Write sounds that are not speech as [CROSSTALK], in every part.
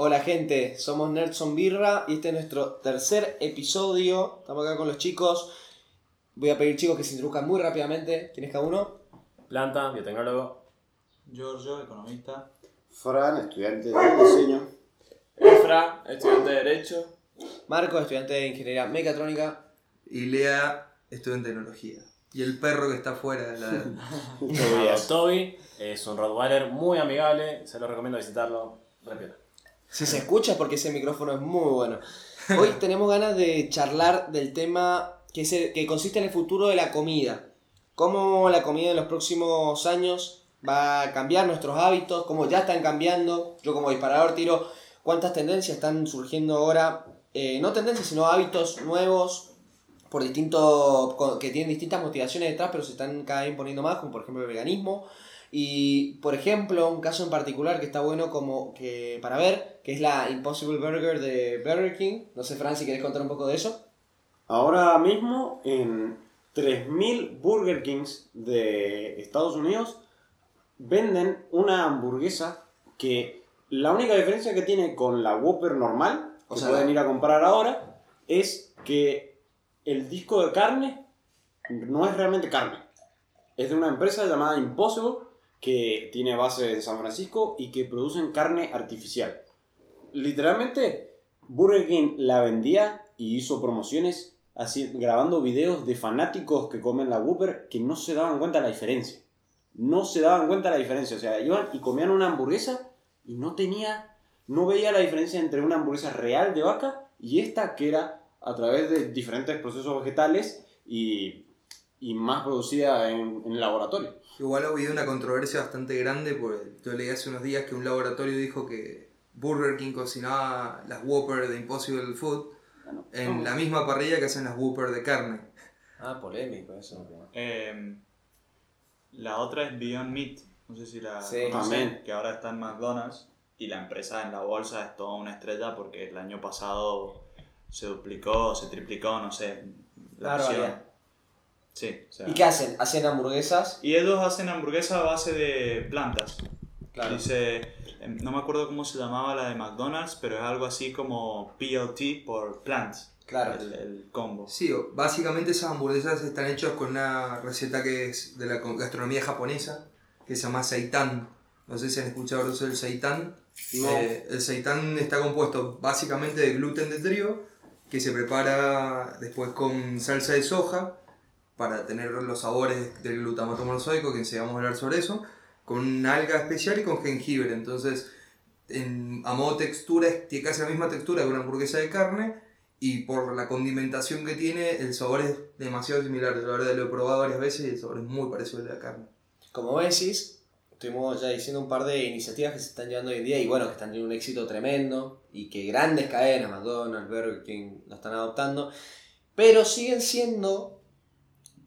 Hola gente, somos Nerdson Birra y este es nuestro tercer episodio. Estamos acá con los chicos. Voy a pedir chicos que se introduzcan muy rápidamente. ¿Quién es cada uno? Planta, biotecnólogo. Giorgio, economista. Fran, estudiante de diseño. Efra, estudiante de Derecho. Marco, estudiante de Ingeniería Mecatrónica. Y Lea, estudiante de tecnología. Y el perro que está afuera de la... [LAUGHS] Toby, es un Rottweiler muy amigable, se lo recomiendo visitarlo. Repito. Si se escucha es porque ese micrófono es muy bueno. Hoy [LAUGHS] tenemos ganas de charlar del tema que, es el- que consiste en el futuro de la comida. Cómo la comida en los próximos años va a cambiar nuestros hábitos, cómo ya están cambiando. Yo como disparador tiro cuántas tendencias están surgiendo ahora. Eh, no tendencias, sino hábitos nuevos por distintos co- que tienen distintas motivaciones detrás, pero se están cada vez imponiendo más, como por ejemplo el veganismo. Y por ejemplo, un caso en particular que está bueno como que para ver, que es la Impossible Burger de Burger King. No sé, Fran, si querés contar un poco de eso. Ahora mismo en 3.000 Burger Kings de Estados Unidos venden una hamburguesa que la única diferencia que tiene con la Whopper normal, O que sea, pueden ir a comprar ahora, es que el disco de carne no es realmente carne. Es de una empresa llamada Impossible que tiene base en San Francisco y que producen carne artificial. Literalmente, Burger King la vendía y hizo promociones así, grabando videos de fanáticos que comen la Whopper que no se daban cuenta de la diferencia. No se daban cuenta de la diferencia. O sea, iban y comían una hamburguesa y no tenía, no veía la diferencia entre una hamburguesa real de vaca y esta que era a través de diferentes procesos vegetales y, y más producida en, en laboratorio. Igual ha habido una controversia bastante grande, porque yo leí hace unos días que un laboratorio dijo que Burger King cocinaba las Whopper de Impossible Food Bueno, en la misma parrilla que hacen las Whopper de carne. Ah, polémico eso. Eh, la otra es Beyond Meat. No sé si la Sí. conocen, que ahora está en McDonald's. Y la empresa en la bolsa es toda una estrella porque el año pasado se duplicó, se triplicó, no sé. La Claro. Sí, o sea. ¿Y qué hacen? ¿Hacen hamburguesas? Y ellos hacen hamburguesa a base de plantas. Claro. Dice, em, no me acuerdo cómo se llamaba la de McDonald's, pero es algo así como PLT por plants. Claro. El, el combo. Sí, básicamente esas hamburguesas están hechas con una receta que es de la gastronomía japonesa, que se llama seitan. No sé si han escuchado hablar del seitan. No. Eh, el seitan está compuesto básicamente de gluten de trigo, que se prepara después con salsa de soja, para tener los sabores del glutamato monosódico, que enseguida a hablar sobre eso, con una alga especial y con jengibre. Entonces, en, a modo textura, tiene casi la misma textura que una hamburguesa de carne, y por la condimentación que tiene, el sabor es demasiado similar. La verdad lo he probado varias veces y el sabor es muy parecido al de la carne. Como decís, estuvimos ya diciendo un par de iniciativas que se están llevando hoy en día y bueno, que están teniendo un éxito tremendo y que grandes cadenas, McDonald's, Burger King, la están adoptando, pero siguen siendo,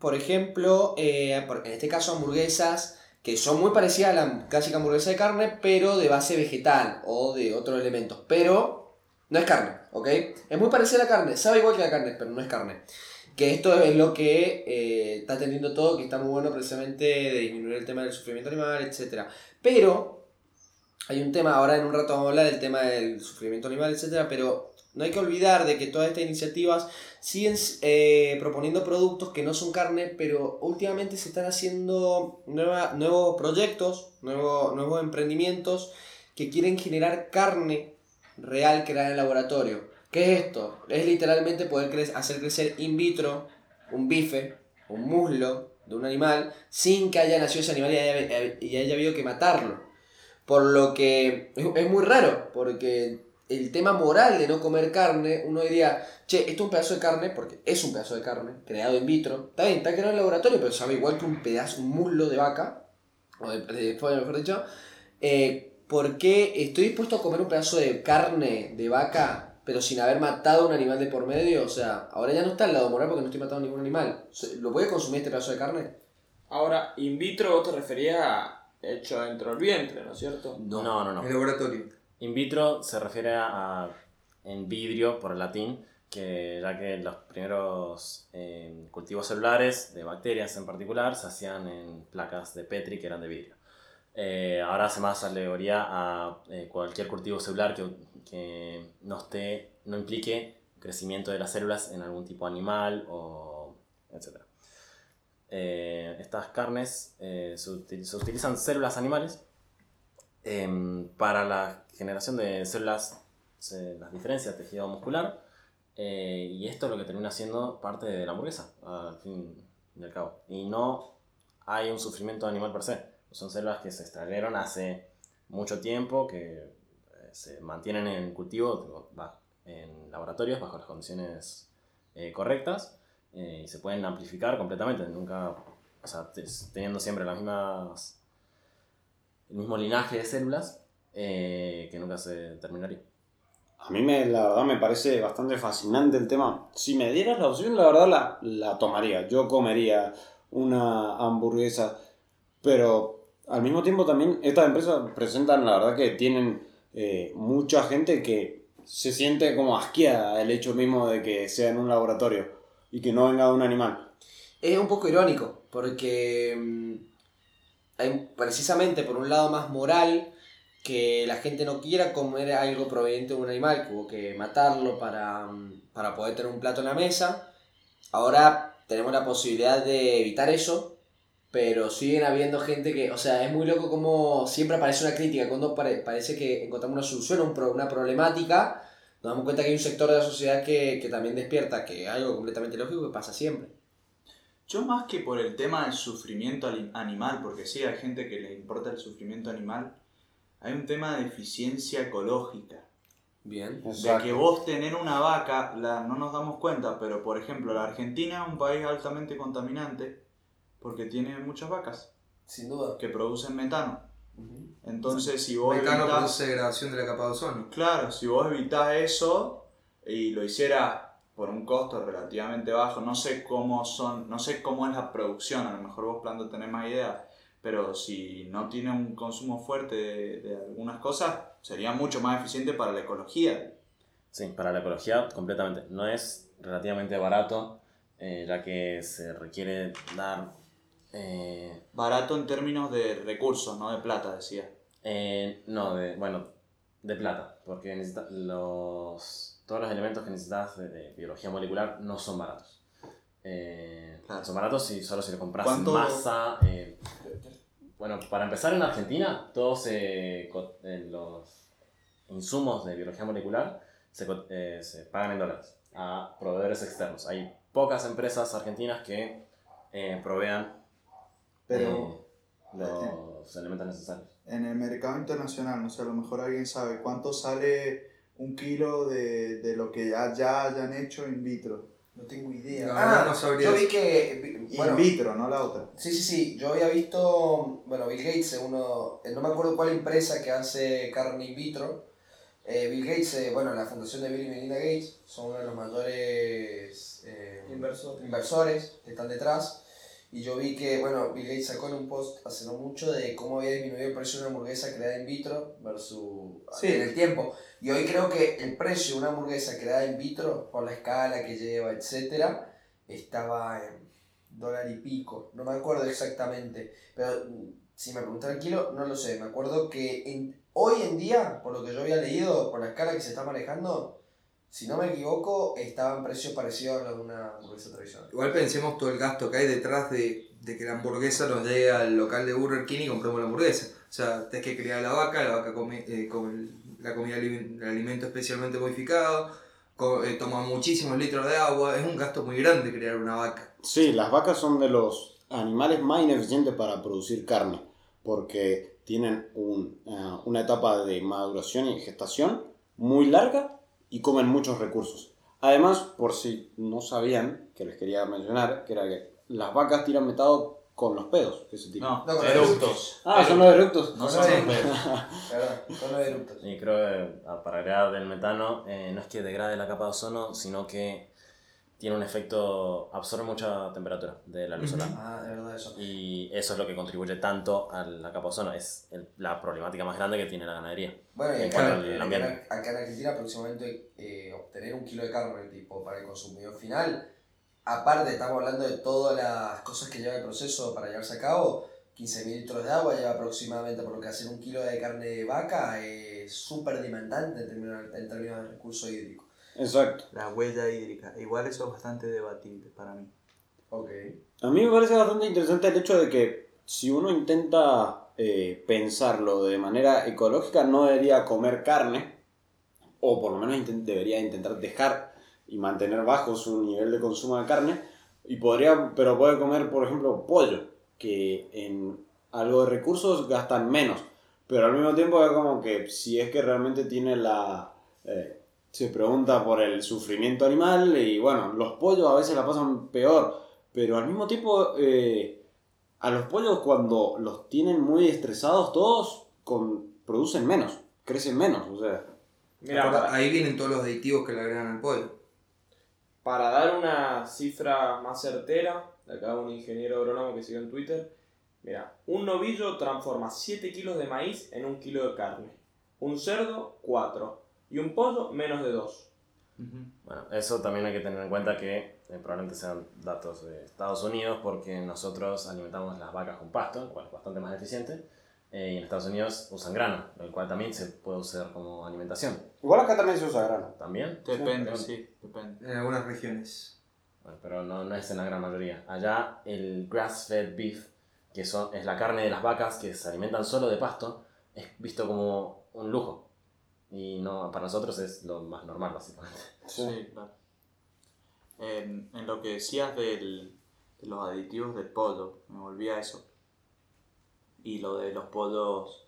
por ejemplo, eh, en este caso hamburguesas que son muy parecidas a la clásica hamburguesa de carne, pero de base vegetal o de otros elementos, pero no es carne, ¿ok? Es muy parecida a la carne, sabe igual que la carne, pero no es carne. Que esto es lo que eh, está atendiendo todo, que está muy bueno precisamente de disminuir el tema del sufrimiento animal, etc. Pero hay un tema, ahora en un rato vamos a hablar del tema del sufrimiento animal, etc. Pero no hay que olvidar de que todas estas iniciativas siguen eh, proponiendo productos que no son carne, pero últimamente se están haciendo nueva- nuevos proyectos, nuevo- nuevos emprendimientos que quieren generar carne real creada en el laboratorio. ¿Qué es esto? Es literalmente poder hacer crecer in vitro un bife, un muslo de un animal sin que haya nacido ese animal y haya, y haya habido que matarlo. Por lo que es muy raro, porque el tema moral de no comer carne, uno diría, che, esto es un pedazo de carne, porque es un pedazo de carne, creado in vitro, está bien, está creado en el laboratorio, pero sabe igual que un pedazo, un muslo de vaca, o de, de pollo, mejor dicho, eh, ¿por qué estoy dispuesto a comer un pedazo de carne de vaca, pero sin haber matado a un animal de por medio? O sea, ahora ya no está el lado moral porque no estoy matando a ningún animal. ¿Lo voy a consumir este pedazo de carne? Ahora, in vitro vos te referías a hecho dentro del vientre, ¿no es cierto? No, no, no. El laboratorio. In vitro se refiere a en vidrio por el latín, que ya que los primeros eh, cultivos celulares de bacterias en particular se hacían en placas de Petri que eran de vidrio. Eh, ahora hace más alegoría a eh, cualquier cultivo celular que, que no, esté, no implique crecimiento de las células en algún tipo animal o etc. Eh, estas carnes eh, se, util- se utilizan células animales em, para la generación de células, se- las diferencias tejido muscular, eh, y esto es lo que termina siendo parte de la hamburguesa, al fin y al cabo. Y no hay un sufrimiento animal per se. Son células que se extrajeron hace mucho tiempo, que eh, se mantienen en cultivo, en laboratorios bajo las condiciones eh, correctas eh, y se pueden amplificar completamente. Nunca, o sea, te- teniendo siempre las mismas, el mismo linaje de células eh, que nunca se terminaría. A mí me, la verdad me parece bastante fascinante el tema. Si me dieras la opción, la verdad la, la tomaría. Yo comería una hamburguesa, pero al mismo tiempo también estas empresas presentan, la verdad que tienen eh, mucha gente que se siente como asqueada el hecho mismo de que sea en un laboratorio y que no venga de un animal. Es un poco irónico, porque mm, hay precisamente por un lado más moral que la gente no quiera comer algo proveniente de un animal, que hubo que matarlo para, mm, para poder tener un plato en la mesa. Ahora tenemos la posibilidad de evitar eso, pero siguen habiendo gente que, o sea, es muy loco como siempre aparece una crítica, cuando pare- parece que encontramos una solución a una problemática, nos damos cuenta que hay un sector de la sociedad que, que también despierta, que es algo completamente lógico que pasa siempre. Yo más que por el tema del sufrimiento animal, porque sí, hay gente que le importa el sufrimiento animal, hay un tema de eficiencia ecológica. Bien. De que vos tener una vaca, la, no nos damos cuenta, pero por ejemplo, la Argentina es un país altamente contaminante porque tiene muchas vacas Sin duda. que producen metano. Entonces, si vos Metano evitás- produce degradación de la capa de ozono. Claro, si vos evitás eso y lo hicieras por un costo relativamente bajo, no sé cómo son, no sé cómo es la producción, a lo mejor vos planto tenés más idea, pero si no tiene un consumo fuerte de, de algunas cosas, sería mucho más eficiente para la ecología. Sí, para la ecología completamente. No es relativamente barato, eh, ya que se requiere dar... eh, Barato en términos de recursos, no de plata, decía. eh, no, de, bueno, de plata, porque necesita- los, todos los elementos que necesitas de, de biología molecular no son baratos. Eh, Claro. Son baratos si solo si lo compras ¿Cuánto- en masa. eh, bueno, para empezar en Argentina, todos eh, los insumos de biología molecular se, eh, se pagan en dólares a proveedores externos. Hay pocas empresas argentinas que eh, provean Pero los elementos necesarios. en el mercado internacional, no sé, a lo mejor alguien sabe cuánto sale un kilo de, de lo que ya, ya hayan hecho in vitro. No tengo idea. La verdad no sabría yo vi que. Bueno, in vitro, no la otra. sí, sí, sí. Yo había visto. Bueno, Bill Gates, es uno. eh, No me acuerdo cuál empresa que hace carne in vitro. Eh, Bill Gates, eh, bueno, la fundación de Bill y Melinda Gates son uno de los mayores eh, Inversores. inversores que están detrás. Y yo vi que, bueno, Bill Gates sacó en un post hace no mucho de cómo había disminuido el precio de una hamburguesa creada in vitro versus Sí. en el tiempo. Y hoy creo que el precio de una hamburguesa creada in vitro, por la escala que lleva, etcétera, estaba en dólar y pico. No me acuerdo exactamente. Pero mm, si me preguntan el kilo, no lo sé. Me acuerdo que en- hoy en día, por lo que yo había leído, por la escala que se está manejando, si no me equivoco, estaba en precio parecido a lo de una hamburguesa tradicional. Igual pensemos todo el gasto que hay detrás de, de que la hamburguesa nos llegue al local de Burger King y compremos la hamburguesa. O sea, tenés que criar la vaca, la vaca come, eh, come la comida, el alimento especialmente modificado, co- eh, toma muchísimos litros de agua, es un gasto muy grande crear una vaca. Sí, las vacas son de los animales más ineficientes para producir carne, porque tienen un, eh, una etapa de maduración y gestación muy larga y comen muchos recursos. Además, por si no sabían, que les quería mencionar, que era que las vacas tiran metado con los pedos que se tiran. No, No, con eructos. Ah, son los eructos. No son los pedos. ¿Verdad? [LAUGHS] Son los eructos. Y creo que ah, para agregar del metano, eh, no es que degrade la capa de ozono, sino que tiene un efecto, absorbe mucha temperatura de la luz solar. Ah, de verdad eso. Y eso es lo que contribuye tanto a la capa ozono. Es el- la problemática más grande que tiene la ganadería. Bueno, y En acá, cuanto al acá- ambiente. acá en Argentina próximamente eh, obtener un kilo de carne tipo para el consumidor final, aparte estamos hablando de todas las cosas que lleva el proceso para llevarse a cabo, 15 litros de agua, lleva aproximadamente, por lo que hacer un kilo de carne de vaca, es súper demandante en términos, en términos de recurso hídrico. Exacto. La huella hídrica. Igual eso es bastante debatible para mí. Ok. A mí me parece bastante interesante el hecho de que si uno intenta eh, pensarlo de manera ecológica, no debería comer carne, o por lo menos inten- debería intentar dejar y mantener bajo su nivel de consumo de carne, y podría, pero puede comer, por ejemplo, pollo, que en algo de recursos gastan menos, pero al mismo tiempo es como que si es que realmente tiene la... eh, se pregunta por el sufrimiento animal y bueno, los pollos a veces la pasan peor, pero al mismo tiempo, eh, a los pollos cuando los tienen muy estresados todos, con, producen menos, crecen menos. O sea, Mira, Ahora, para, Ahí vienen todos los aditivos que le agregan al pollo. para dar una cifra más certera, de acá un ingeniero agrónomo que sigue en Twitter, mira, un novillo transforma 7 kilos de maíz en un kilo de carne, un cerdo 4 y un pollo menos de 2. Bueno, eso también hay que tener en cuenta que eh, probablemente sean datos de Estados Unidos porque nosotros alimentamos las vacas con pasto, el cual es bastante más eficiente, eh, y en Estados Unidos usan grano, el cual también se puede usar como alimentación. igual acá también se usa grano. ¿También? Depende, Sí. sí, depende. En algunas regiones. Bueno, pero no, no es en la gran mayoría. Allá el grass-fed beef, que son, es la carne de las vacas que se alimentan solo de pasto, es visto como un lujo. Y no, para nosotros es lo más normal, básicamente. Sí, claro. En, en lo que decías del, de los aditivos del pollo, me volví a eso. Y lo de los pollos,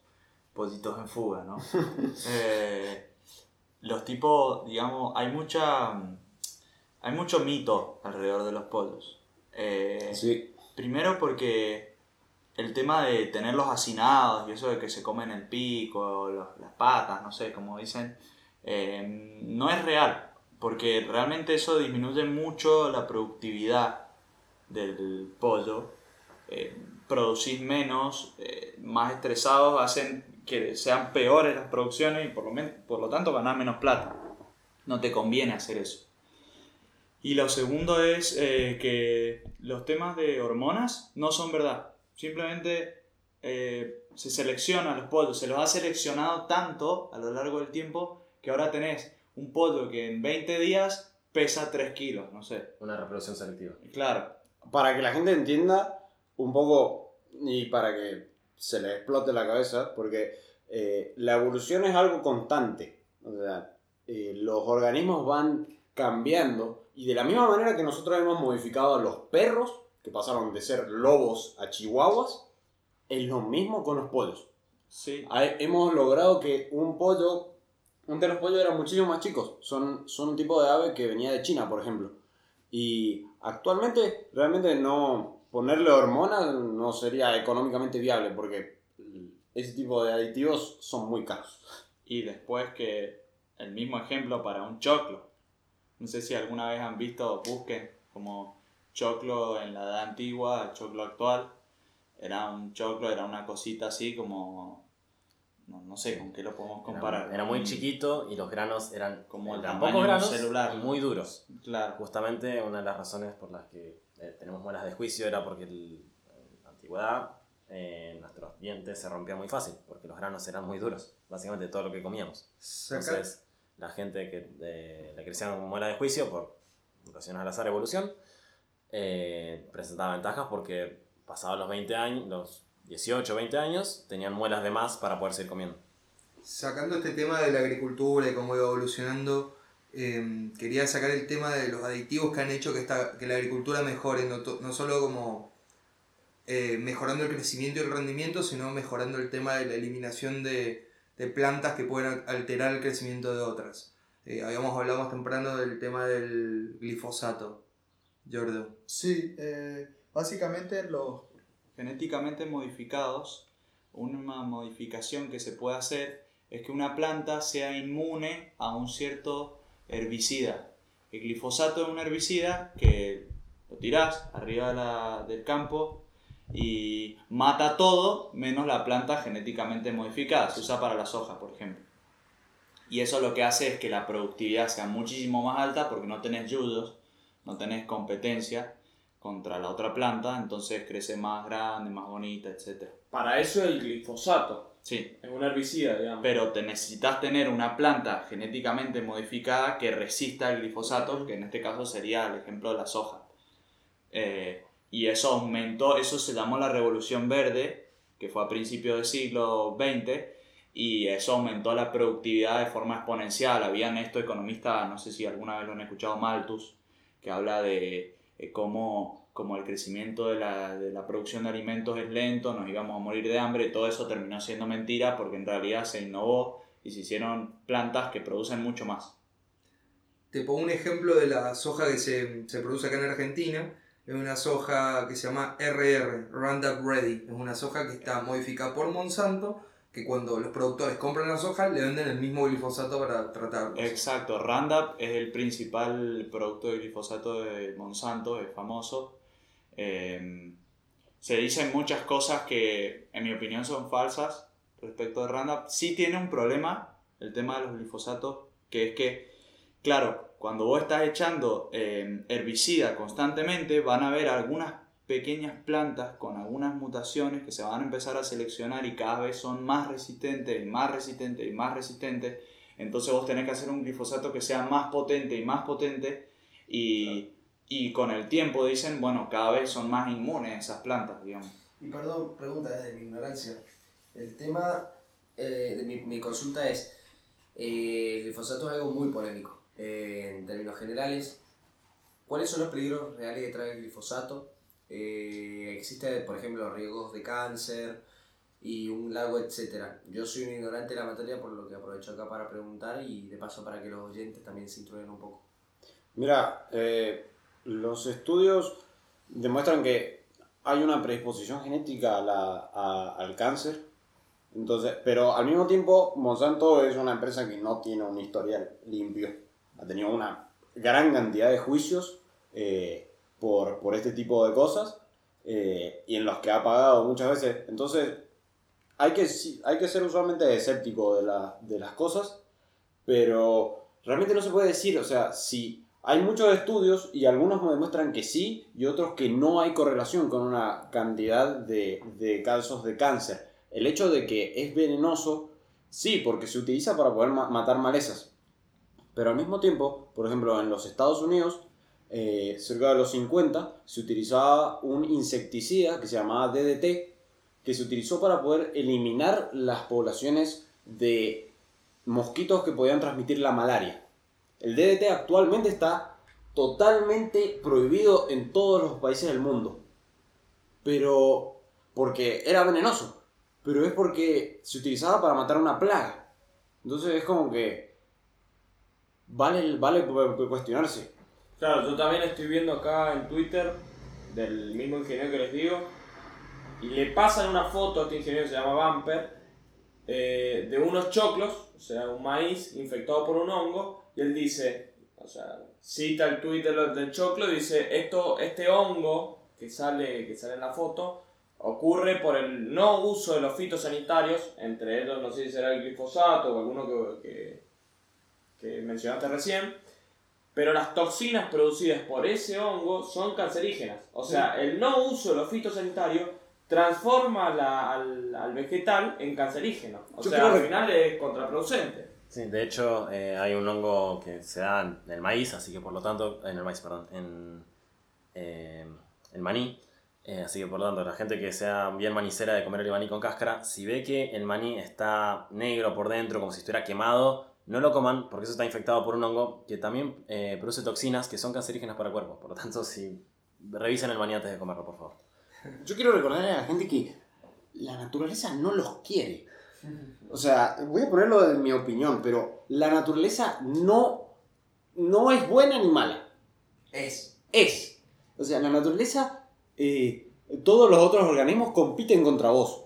pollitos en fuga, ¿no? [LAUGHS] Eh, los tipos, digamos, hay mucha. Hay mucho mito alrededor de los pollos. Eh, Sí. Primero porque el tema de tenerlos hacinados y eso de que se comen el pico, las patas, no sé, como dicen, eh, no es real. Porque realmente eso disminuye mucho la productividad del pollo. Eh, producís menos, eh, más estresados hacen que sean peores las producciones y por lo, men- por lo tanto ganar menos plata. No te conviene hacer eso. Y lo segundo es eh, que los temas de hormonas no son verdad. Simplemente eh, se seleccionan los pollos, se los ha seleccionado tanto a lo largo del tiempo que ahora tenés un pollo que en 20 días pesa 3 kilos, no sé. Una reproducción selectiva. Claro, Para que la gente entienda un poco y para que se le explote la cabeza, porque eh, la evolución es algo constante. O sea, eh, los organismos van cambiando y de la misma manera que nosotros hemos modificado a los perros, que pasaron de ser lobos a chihuahuas, es lo mismo con los pollos. sí. Hemos logrado que un pollo, antes los pollos eran muchísimo más chicos, son, son un tipo de ave que venía de China, por ejemplo. Y actualmente realmente no ponerle hormonas no sería económicamente viable porque ese tipo de aditivos son muy caros. Y después que el mismo ejemplo para un choclo. No sé si alguna vez han visto, busquen como choclo en la edad antigua, el choclo actual. Era un choclo, era una cosita así como... No, no sé con qué lo podemos comparar. Era, era muy chiquito y los granos eran Como el tamaño de granos celular. y muy duros. Claro. Justamente una de las razones por las que eh, tenemos muelas de juicio era porque el- en la antigüedad eh, nuestros dientes se rompían muy fácil, porque los granos eran muy duros, básicamente todo lo que comíamos. Entonces, la gente que eh, le crecían muela de juicio por razones al azar evolución, eh, presentaba ventajas porque pasados los 20 años, los 18 20 años, tenían muelas de más para poder seguir comiendo. Sacando este tema de la agricultura y cómo iba evolucionando, eh, quería sacar el tema de los aditivos que han hecho que, esta, que la agricultura mejore, no, no solo como eh, mejorando el crecimiento y el rendimiento, sino mejorando el tema de la eliminación de, de plantas que pueden alterar el crecimiento de otras. Eh, habíamos hablado más temprano del tema del glifosato. Jordo. Sí, eh, básicamente los genéticamente modificados, una modificación que se puede hacer es que una planta sea inmune a un cierto herbicida. El glifosato es un herbicida que lo tirás arriba de la- del campo y mata todo menos la planta genéticamente modificada. Se usa para la soja, por ejemplo. Y eso lo que hace es que la productividad sea muchísimo más alta porque no tenés yuyos, no tenés competencia contra la otra planta, entonces crece más grande, más bonita, etc. Para eso el glifosato. Sí, Es un herbicida, digamos. pero te necesitas tener una planta genéticamente modificada que resista el glifosato, que en este caso sería el ejemplo de la soja. Eh, y eso aumentó, eso se llamó la Revolución Verde, que fue a principios del siglo XX, y eso aumentó la productividad de forma exponencial. Habían esto economistas, no sé si alguna vez lo han escuchado, Malthus, que habla de eh, cómo, el crecimiento de la, de la producción de alimentos es lento, nos íbamos a morir de hambre, todo eso terminó siendo mentira porque en realidad se innovó y se hicieron plantas que producen mucho más. Te pongo un ejemplo de la soja que se, se produce acá en Argentina. Es una soja que se llama RR, Roundup Ready. Es una soja que está modificada por Monsanto, que cuando los productores compran la soja le venden el mismo glifosato para tratarlos. Exacto, Roundup es el principal producto de glifosato de Monsanto, es famoso. Eh, se dicen muchas cosas que en mi opinión son falsas respecto de Roundup. Sí tiene un problema el tema de los glifosatos, que es que, claro, cuando vos estás echando eh, herbicida constantemente, van a haber algunas pequeñas plantas con algunas mutaciones que se van a empezar a seleccionar y cada vez son más resistentes y más resistentes y más resistentes. Entonces vos tenés que hacer un glifosato que sea más potente y más potente y, y con el tiempo dicen, bueno, cada vez son más inmunes esas plantas, digamos. Y perdón, pregunta desde mi ignorancia. El tema eh, de mi, mi consulta es, eh, el glifosato es algo muy polémico. Eh, en términos generales, ¿cuáles son los peligros reales que trae el glifosato? Eh, ¿Existe, por ejemplo, riesgos de cáncer y un largo etcétera? Yo soy un ignorante de la materia, por lo que aprovecho acá para preguntar y de paso para que los oyentes también se instruyan un poco. Mira, eh, los estudios demuestran que hay una predisposición genética a al cáncer. Entonces, pero al mismo tiempo, Monsanto es una empresa que no tiene un historial limpio. Ha tenido una gran cantidad de juicios eh, por, por este tipo de cosas eh, y en los que ha pagado muchas veces. Entonces, hay que, hay que ser usualmente escéptico de, la- de las cosas, pero realmente no se puede decir, o sea, si hay muchos estudios y algunos me demuestran que sí y otros que no hay correlación con una cantidad de, de casos de cáncer. El hecho de que es venenoso, sí, porque se utiliza para poder ma- matar malezas. Pero al mismo tiempo, por ejemplo, en los Estados Unidos, eh, cerca de los 50, se utilizaba un insecticida que se llamaba DDT, que se utilizó para poder eliminar las poblaciones de mosquitos que podían transmitir la malaria. El DDT actualmente está totalmente prohibido en todos los países del mundo. Pero porque era venenoso. Pero es porque se utilizaba para matar una plaga. Entonces es como que vale, vale cu- cu- cuestionarse. Claro, yo también estoy viendo acá en Twitter del mismo ingeniero que les digo y le pasan una foto a este ingeniero que se llama Bumper eh, de unos choclos, o sea, un maíz infectado por un hongo y él dice, o sea, cita el tweet del, choclo y dice, esto, este hongo que sale, que sale en la foto ocurre por el no uso de los fitosanitarios, entre ellos no sé si será el glifosato o alguno que, que mencionaste recién, pero las toxinas producidas por ese hongo son cancerígenas. O sea, el no uso de los fitosanitarios transforma la- al, al vegetal en cancerígeno. O Yo sea, al que- final es contraproducente. Sí, de hecho eh, hay un hongo que se da en el maíz, así que por lo tanto, en el maíz, perdón, en eh, el maní, eh, así que por lo tanto la gente que sea bien manicera de comer el maní con cáscara, si ve que el maní está negro por dentro, como si estuviera quemado, no lo coman porque eso está infectado por un hongo que también eh, produce toxinas que son cancerígenas para el cuerpo. Por lo tanto, si revisen el maní antes de comerlo, por favor. Yo quiero recordarle a la gente que la naturaleza no los quiere. O sea, voy a ponerlo en mi opinión, pero la naturaleza no, no es buena ni mala. Es. Es. O sea, la naturaleza, eh, todos los otros organismos compiten contra vos.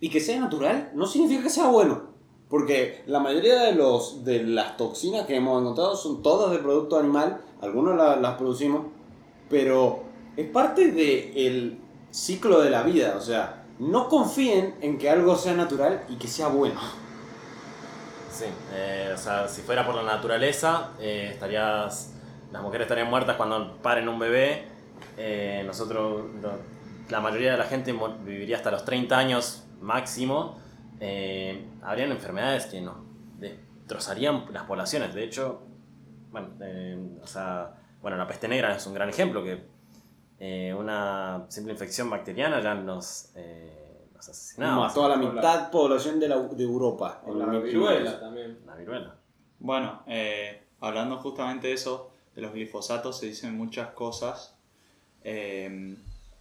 Y que sea natural no significa que sea bueno. Porque la mayoría de, los, de las toxinas que hemos encontrado son todas de producto animal. Algunos la- las producimos. Pero es parte del ciclo de la vida. O sea, no confíen en que algo sea natural y que sea bueno. Sí, eh, o sea, si fuera por la naturaleza, eh, estarías, las mujeres estarían muertas cuando paren un bebé eh, nosotros, la mayoría de la gente viviría hasta los 30 años máximo, eh, habrían enfermedades que nos destrozarían las poblaciones. De hecho, bueno, eh, o sea, bueno, la peste negra es un gran ejemplo, que eh, una simple infección bacteriana ya nos, eh, nos asesinaba. Mató a la Con la- mitad población de, la, de Europa. En la 1500. viruela también. La viruela. Bueno, eh, hablando justamente de eso, de los glifosatos, se dicen muchas cosas. Eh,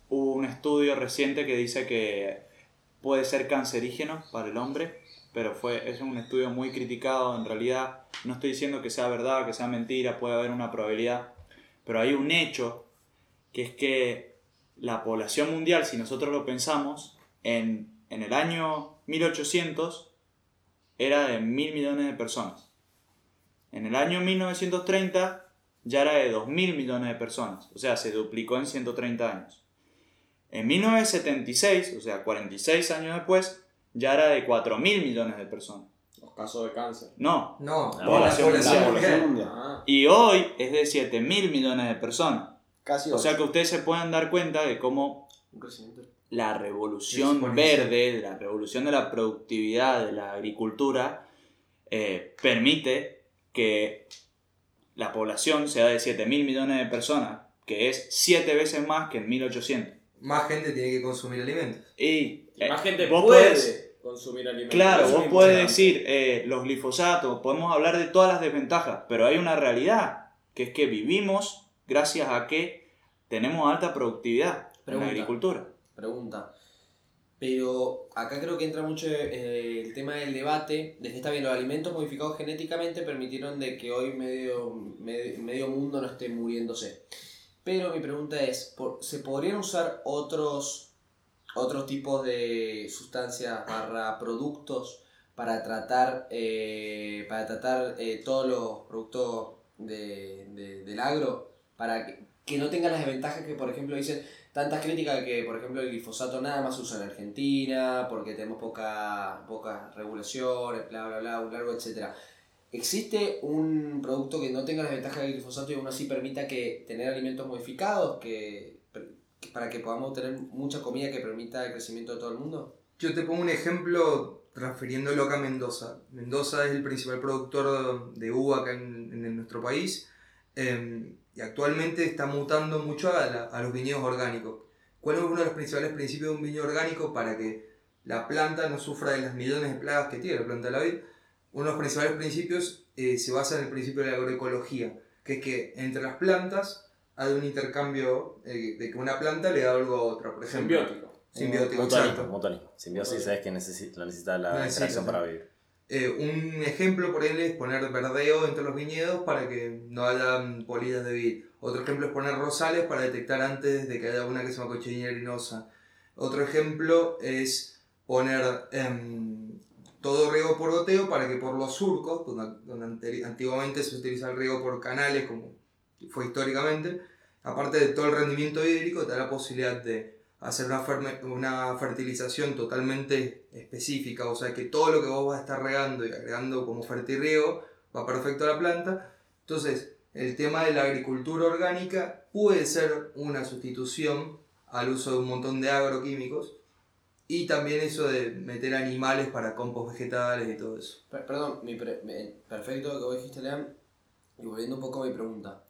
hubo un estudio reciente que dice que puede ser cancerígeno para el hombre, pero fue, es un estudio muy criticado. En realidad, no estoy diciendo que sea verdad, que sea mentira, puede haber una probabilidad, pero hay un hecho que es que la población mundial, si nosotros lo pensamos, en, en el año 1800 era de mil millones de personas. En el año 1930 ya era de 2.000 millones de personas, o sea, se duplicó en 130 años. En 1976, o sea, 46 años después, ya era de 4.000 millones de personas. Los casos de cáncer. No, No, La la población población mundial. Ah, y hoy es de 7.000 millones de personas. Casi O sea que ustedes se pueden dar cuenta de cómo la revolución verde, la revolución de la productividad de la agricultura, eh, permite que la población sea de 7 mil millones de personas, que es 7 veces más que en 1800. Más gente tiene que consumir alimentos. Y, y eh, más gente vos puede podés- consumir alimentos. Claro, vos es podés importante. decir eh, los glifosatos, podemos hablar de todas las desventajas, pero hay una realidad, que es que vivimos gracias a que tenemos alta productividad en Pregunta. la agricultura. Pregunta. Pero acá creo que entra mucho eh, el tema del debate de que está bien, los alimentos modificados genéticamente permitieron de que hoy medio, medio, medio mundo no esté muriéndose. Pero mi pregunta es, ¿por- ¿se podrían usar otros, otros tipos de sustancias barra productos para tratar, eh, para tratar eh, todos los productos de- de- del agro? Para que, que no tengan las desventajas que, por ejemplo, dicen tantas críticas que, por ejemplo, el glifosato nada más se usa en Argentina, porque tenemos poca, pocas regulaciones, bla, bla, bla, un largo, etcétera. ¿Existe un producto que no tenga las ventajas del glifosato y aún así permita que tener alimentos modificados que, para que podamos tener mucha comida que permita el crecimiento de todo el mundo? Yo te pongo un ejemplo transfiriéndolo acá a Mendoza. Mendoza es el principal productor de uva acá en, nuestro país eh, y actualmente está mutando mucho a, la- a los viñedos orgánicos. ¿Cuál es uno de los principales principios de un viñedo orgánico para que la planta no sufra de las millones de plagas que tiene la planta de la vid? Uno de los principales principios eh, se basa en el principio de la agroecología, que es que entre las plantas hay un intercambio eh, de que una planta le da algo a otra, por ejemplo. Simbiótico. Simbiótico, Mutualismo, mutualismo. Simbiosis es que necesi- lo necesita la necesita, interacción sí. para vivir. Eh, un ejemplo por él es poner verdeo entre los viñedos para que no haya mm, polillas de vid. Otro ejemplo es poner rosales para detectar antes de que haya una que se llama cochinilla harinosa. Otro ejemplo es poner em, todo riego por goteo para que por los surcos, donde, antiguamente se utiliza el riego por canales, como fue históricamente, aparte de todo el rendimiento hídrico, te da la posibilidad de hacer una fertilización totalmente específica, o sea que todo lo que vos vas a estar regando y agregando como fertirriego va perfecto a la planta. Entonces, el tema de la agricultura orgánica puede ser una sustitución al uso de un montón de agroquímicos y también eso de meter animales para compost vegetales y todo eso. Per- Perdón, mi pre- me- perfecto lo que vos dijiste, Lean. Y volviendo un poco a mi pregunta.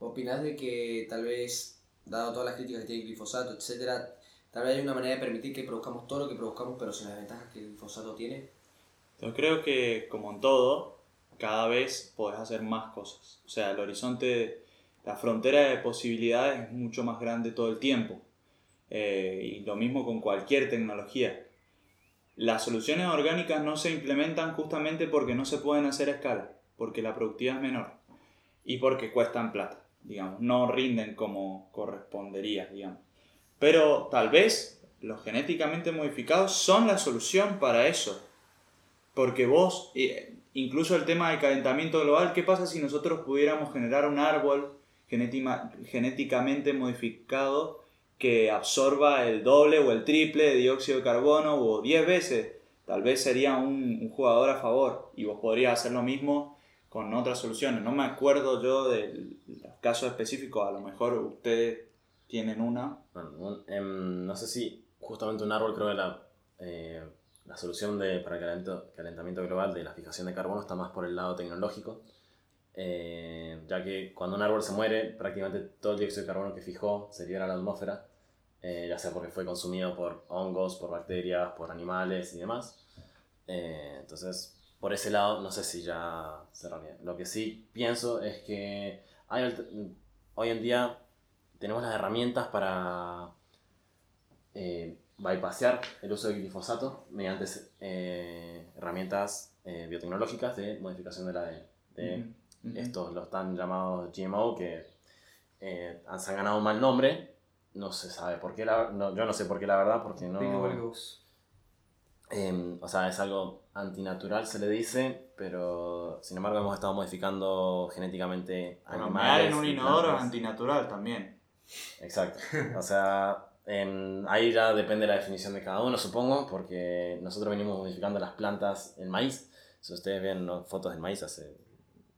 ¿Vos opinás de que tal vez, dado todas las críticas que tiene el glifosato, etcétera, tal vez hay una manera de permitir que produzcamos todo lo que produzcamos, pero sin las ventajas que el glifosato tiene? Yo creo que, como en todo, cada vez podés hacer más cosas. O sea, el horizonte, la frontera de posibilidades es mucho más grande todo el tiempo. Eh, y lo mismo con cualquier tecnología. Las soluciones orgánicas no se implementan justamente porque no se pueden hacer a escala, porque la productividad es menor y porque cuestan plata, digamos, no rinden como correspondería, digamos. Pero tal vez los genéticamente modificados son la solución para eso. Porque vos, eh, incluso el tema del calentamiento global, ¿qué pasa si nosotros pudiéramos generar un árbol genéticamente modificado que absorba el doble o el triple de dióxido de carbono o 10 veces? Tal vez sería un, un jugador a favor y vos podrías hacer lo mismo con otras soluciones. No me acuerdo yo del caso específico, a lo mejor ustedes tienen una. Bueno, un- em, no sé si justamente un árbol, creo que la, eh, la solución de, para el calentamiento, calentamiento global de la fijación de carbono está más por el lado tecnológico, eh, ya que cuando un árbol se muere, prácticamente todo el dióxido de carbono que fijó se libera a la atmósfera, eh, ya sea porque fue consumido por hongos, por bacterias, por animales y demás. Eh, entonces, por ese lado, no sé si ya cerraría. Lo que sí pienso es que hay hoy en día tenemos las herramientas para eh, bypassear el uso de glifosato mediante eh, herramientas eh, biotecnológicas de modificación del ADN. De estos los están llamados GMO que eh, han- se han ganado un mal nombre. No se sabe por qué, la, no, yo no sé por qué la verdad, porque no... Em, o sea, es algo antinatural, se le dice, pero sin embargo hemos estado modificando genéticamente Bueno, animales. mear en un inodoro es antinatural también. Exacto. [LAUGHS] O sea, em, ahí ya depende la definición de cada uno, supongo, porque nosotros venimos modificando las plantas, el maíz. Si ustedes ven ¿no? fotos del maíz hace,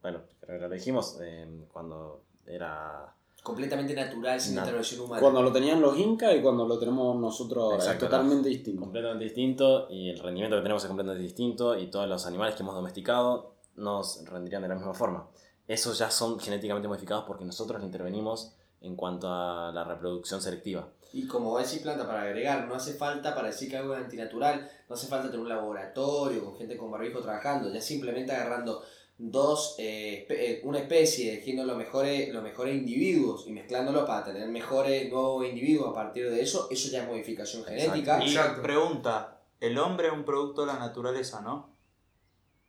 bueno, creo que lo dijimos, em, cuando era... Completamente natural, sin intervención humana. Cuando lo tenían los incas y cuando lo tenemos nosotros ahora. Exacto, es totalmente distinto. completamente distinto y el rendimiento que tenemos es completamente distinto y todos los animales que hemos domesticado nos rendirían de la misma forma. Esos ya son genéticamente modificados porque nosotros intervenimos en cuanto a la reproducción selectiva. Y como va a decir planta para agregar, no hace falta para decir que algo es antinatural, no hace falta tener un laboratorio con gente con barbijo trabajando, ya simplemente agarrando dos, eh, eh, una especie, eligiendo los mejores, los mejores individuos y mezclándolos para tener mejores nuevos individuos a partir de eso, eso ya es modificación Exacto. genética. Y Exacto. pregunta, el hombre es un producto de la naturaleza, ¿no?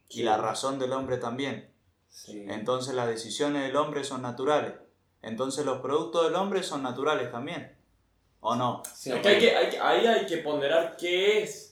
Sí. Y la razón del hombre también. Sí. Entonces las decisiones del hombre son naturales. Entonces los productos del hombre son naturales también. ¿O no? Sí, Es que hay que, hay ahí hay que ponderar qué es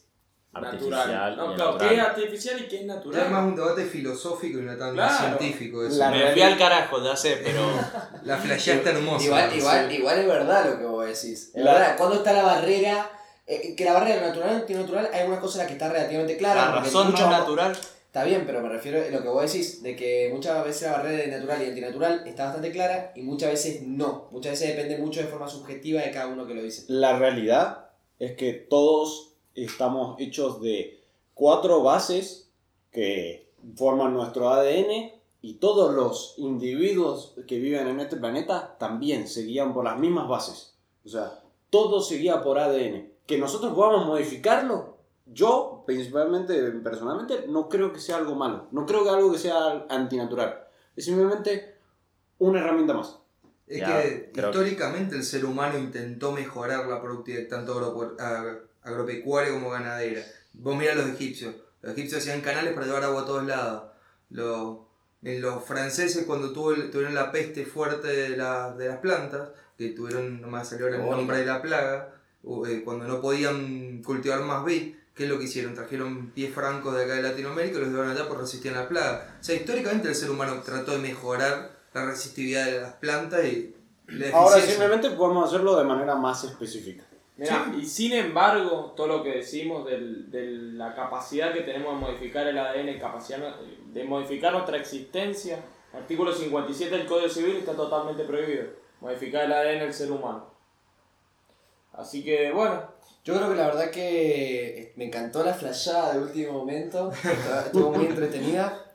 Artificial natural. y No, claro, natural. qué es artificial y qué es Ya es más natural. un debate filosófico y no tan Claro. científico eso. La- Me fui al carajo, ya sé, pero... [LAUGHS] La flasheaste hermosa. Igual, igual, Sí. igual es verdad lo que vos decís. Es La- verdad, cuando está la barrera, eh, que la barrera natural y antinatural, hay una cosa en la que está relativamente clara. La razón mucho natural. Está bien, pero me refiero a lo que vos decís, de que muchas veces la barrera de natural y antinatural está bastante clara y muchas veces no. Muchas veces depende mucho de forma subjetiva de cada uno que lo dice. La realidad es que todos estamos hechos de cuatro bases que forman nuestro ADN y todos los individuos que viven en este planeta también se guían por las mismas bases. O sea, todo se guía por ADN. Que nosotros podamos modificarlo, yo principalmente, personalmente, no creo que sea algo malo. No creo que algo que sea antinatural. Es simplemente una herramienta más. Es Ya, que creo- históricamente el ser humano intentó mejorar la productividad tanto agro- ag- agropecuaria como ganadera. Vos mirá los egipcios. Los egipcios hacían canales para llevar agua a todos lados. Los, en los franceses cuando tuvo tuvieron la peste fuerte de, la- de las plantas, que tuvieron, no me salió el nombre de la plaga, eh, cuando no podían cultivar más vid, ¿qué es lo que hicieron? Trajeron pies francos de acá de Latinoamérica y los llevaron allá por resistir a la plaga. O sea, históricamente el ser humano trató de mejorar la resistividad de las plantas y la Ahora simplemente podemos hacerlo de manera más específica. Y sin embargo, todo lo que decimos del- de la capacidad que tenemos de modificar el ADN, capacidad de modificar nuestra existencia, artículo 57 del Código Civil está totalmente prohibido. Modificar el ADN del ser humano. Así que, bueno, Yo creo que la verdad que me encantó la flashada de último momento, [LAUGHS] estuvo- estuvo muy entretenida.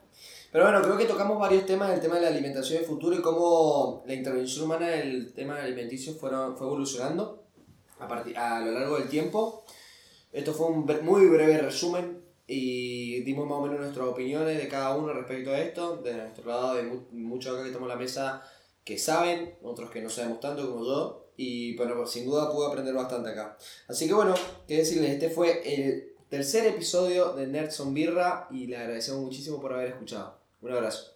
Pero bueno, creo que tocamos varios temas, el tema de la alimentación del futuro y cómo la intervención humana en el tema alimenticio fueron, fue evolucionando a, a lo largo del tiempo. Esto fue un muy breve resumen y dimos más o menos nuestras opiniones de cada uno respecto a esto. De nuestro lado mu- muchos acá que estamos en la mesa que saben, otros que no sabemos tanto como yo. Y bueno, sin duda pude aprender bastante acá. Así que bueno, qué decirles, este fue el tercer episodio de Nerds on Birra y le agradecemos muchísimo por haber escuchado. Un abrazo.